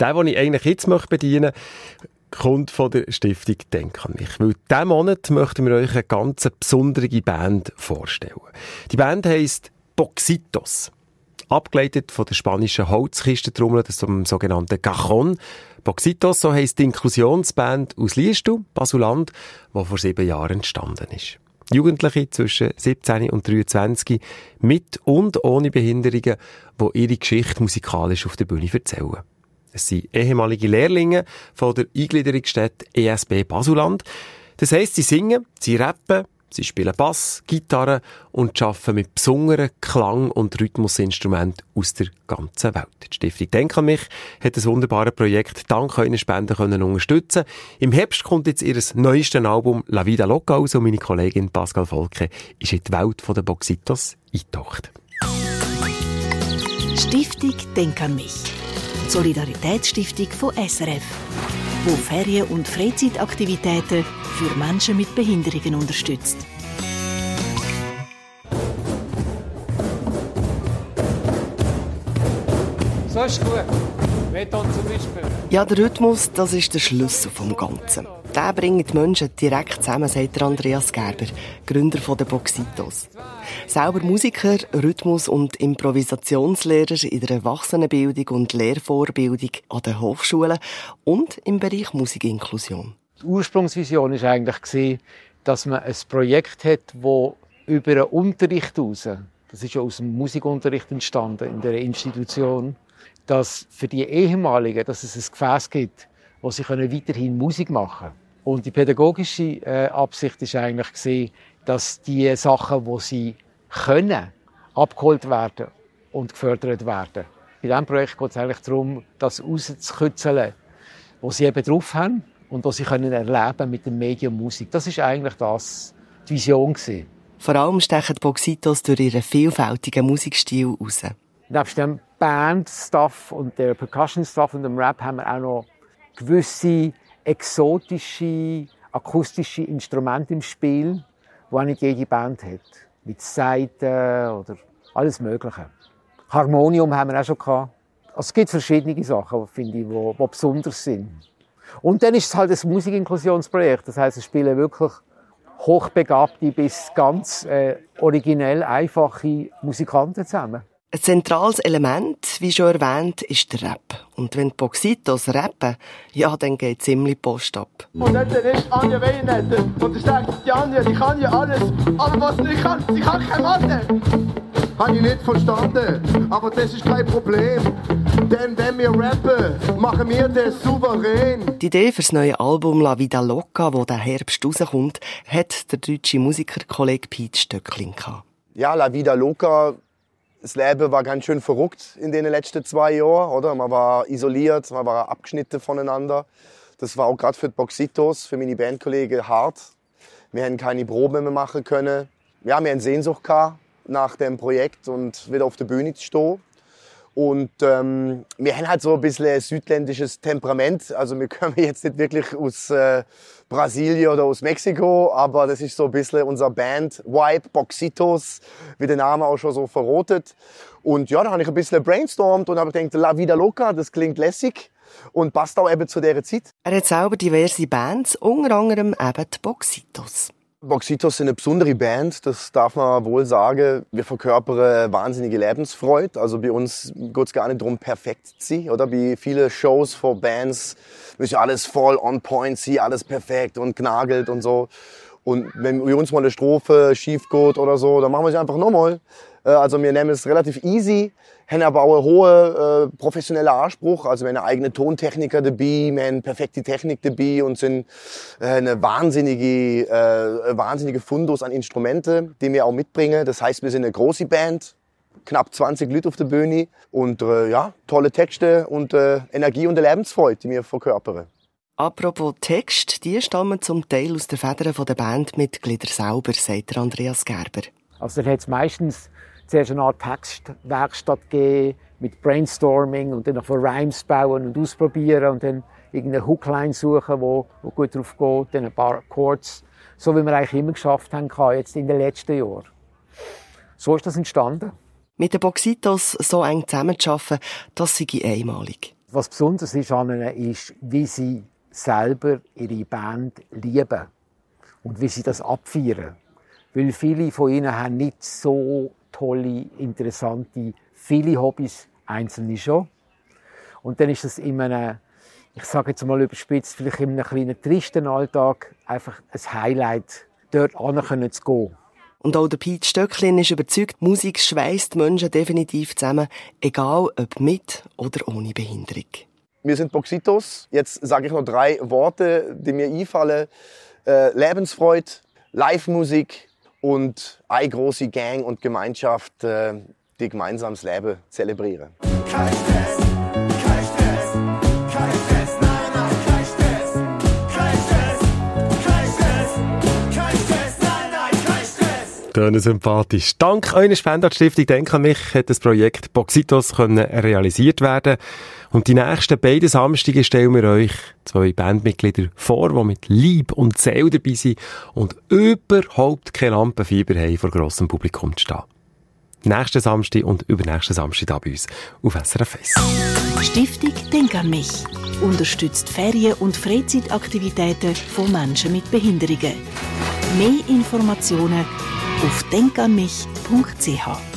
Der, den ich eigentlich jetzt bedienen möchte, kommt von der Stiftung Denk an mich. Weil diesen Monat möchten wir euch eine ganz besondere Band vorstellen. Die Band heisst Boxitos. Abgeleitet von der spanischen Holzkistentrommel, das sogenannten Cajon. Boxitos, so heisst die Inklusionsband aus Liestu, Basuland, die vor sieben Jahren entstanden ist. Jugendliche zwischen 17 und 23 mit und ohne Behinderungen, die ihre Geschichte musikalisch auf der Bühne erzählen. Es sind ehemalige Lehrlinge von der Eingliederungsstätte ESB Basuland. Das heisst, sie singen, sie rappen, sie spielen Bass, Gitarre und arbeiten mit besonderen Klang- und Rhythmusinstrumenten aus der ganzen Welt. Die Stiftung Denk an mich hat das wunderbare Projekt dank euren Spenden können unterstützen. Im Herbst kommt jetzt ihr neuestes Album La Vida Loca aus und meine Kollegin Pascal Volke ist in die Welt der Boxitos eingetaucht. Stiftung Denk an mich Solidaritätsstiftung von SRF, wo Ferien- und Freizeitaktivitäten für Menschen mit Behinderungen unterstützt. So ist gut. Beton zum Beispiel. Ja, der Rhythmus, das ist der Schlüssel vom Ganzen. Der bringt die Menschen direkt zusammen, sagt Andreas Gerber, Gründer der Boxitos. Selber Musiker, Rhythmus- und Improvisationslehrer in der Erwachsenenbildung und Lehrvorbildung an den Hochschulen und im Bereich Musikinklusion. Die Ursprungsvision war eigentlich, dass man ein Projekt hat, das über den Unterricht heraus, das ist ja aus dem Musikunterricht entstanden in der Institution, dass für die Ehemaligen, dass es ein Gefäß gibt, wo sie können weiterhin Musik machen können. Und die pädagogische äh, Absicht ist eigentlich gesehen, dass die Sachen, wo sie können, abgeholt werden und gefördert werden. Bei diesem Projekt geht es eigentlich darum, das rauszukitzeln, was sie eben drauf haben und was sie können erleben mit dem Medium Musik. Das ist eigentlich das, die Vision gewesen. Vor allem stechen die Boxitos durch ihren vielfältigen Musikstil heraus. Neben dem Band-Stuff und der Percussion-Stuff und dem Rap haben wir auch noch gewisse exotische akustische Instrumente im Spiel, die nicht jede Band hat. Mit Saiten oder alles Mögliche. Harmonium haben wir auch schon gehabt. Also es gibt verschiedene Sachen, finde ich, die, die besonders sind. Und dann ist es halt ein Musikinklusionsprojekt. Das heißt, es spielen wirklich hochbegabte bis ganz äh, originell einfache Musikanten zusammen. Ein zentrales Element, wie schon erwähnt, ist der Rap. Und wenn die Boxitos rappen, ja, dann geht ziemlich Post ab. Und dann ist Anja Weinnetter und er sagt, die Anja, die kann ja alles, aber was nicht kann, sie kann keine Mathe. Habe ich nicht verstanden, aber das ist kein Problem. Denn wenn wir rappen, machen wir das souverän. Die Idee für das neue Album La Vida Loca, das der Herbst rauskommt, hat der deutsche Musikerkollege Pete Stöckling gehabt. Ja, La Vida Loca das Leben war ganz schön verrückt in den letzten zwei Jahren, oder? Man war isoliert, man war abgeschnitten voneinander. Das war auch gerade für die Boxitos, für meine Bandkollegen hart. Wir haben keine Proben mehr machen können. Ja, wir haben Sehnsucht gehabt nach dem Projekt und wieder auf der Bühne zu stehen. Und ähm, wir haben halt so ein bisschen südländisches Temperament. Also wir kommen jetzt nicht wirklich aus äh, Brasilien oder aus Mexiko, aber das ist so ein bisschen unser Band-Vibe, Boxitos, wie der Name auch schon so verrotet. Und ja, da habe ich ein bisschen brainstormt und habe gedacht, La Vida Loca, das klingt lässig und passt auch eben zu dieser Zeit. Er hat selber diverse Bands, unter anderem eben die Boxitos. Boxitos sind eine besondere Band, das darf man wohl sagen. Wir verkörpern wahnsinnige Lebensfreude. Also bei uns geht es gar nicht darum, perfekt zu sein. Oder wie viele Shows vor Bands müssen alles voll on point sein, alles perfekt und gnagelt und so. Und wenn bei uns mal eine Strophe schief geht oder so, dann machen wir es einfach nochmal. Äh, also wir nehmen es relativ easy, haben einen hohen äh, professioneller Anspruch. Also wir haben eine eigene Tontechniker dabei, wir haben perfekte Technik dabei und sind äh, eine wahnsinnige, äh, wahnsinnige Fundus an Instrumente, die wir auch mitbringen. Das heißt, wir sind eine große Band, knapp 20 Leute auf der Bühne und äh, ja, tolle Texte und äh, Energie und Lebensfreude, die wir verkörpern. Apropos Text, die stammen zum Teil aus den Federn der Bandmitglieder selber, sagt Andreas Gerber. Also da hat es meistens zuerst eine Art Textwerkstatt gegeben, mit Brainstorming und dann von Rhymes bauen und ausprobieren und dann irgendeine Hookline suchen, wo, wo gut drauf geht, dann ein paar Chords, so wie wir eigentlich immer geschafft haben, jetzt in den letzten Jahren. So ist das entstanden. Mit den Boxitos so eng zusammenzuarbeiten, das sei einmalig. Was besonders ist an ihnen, ist, wie sie selber ihre Band lieben und wie sie das abfeiern. Weil viele von ihnen haben nicht so tolle, interessante, viele Hobbys, einzelne schon. Und dann ist das in einem, ich sage jetzt mal überspitzt, vielleicht in einem kleinen tristen Alltag einfach ein Highlight, dort hin zu gehen. Und auch der Pete Stöcklin ist überzeugt, Musik schweißt Menschen definitiv zusammen, egal ob mit oder ohne Behinderung. Wir sind Boxitos. Jetzt sage ich noch drei Worte, die mir einfallen. Äh, Lebensfreude, Live-Musik und eine große Gang und Gemeinschaft, äh, die gemeinsam das Leben zelebrieren. Kein Stress. Töne sympathisch. Dank eurer Spenderstiftung Denk an mich hat das Projekt Boxitos können realisiert werden. Und die nächsten beiden Samstage stellen wir euch zwei Bandmitglieder vor, die mit Lieb und Seele dabei sind und überhaupt keine Lampenfieber haben, vor grossem Publikum zu stehen. Nächsten Samstag und übernächsten Samstag da bei uns auf SRF 1. Stiftung Denk an mich unterstützt Ferien- und Freizeitaktivitäten von Menschen mit Behinderungen. Mehr Informationen auf denkanmich.ch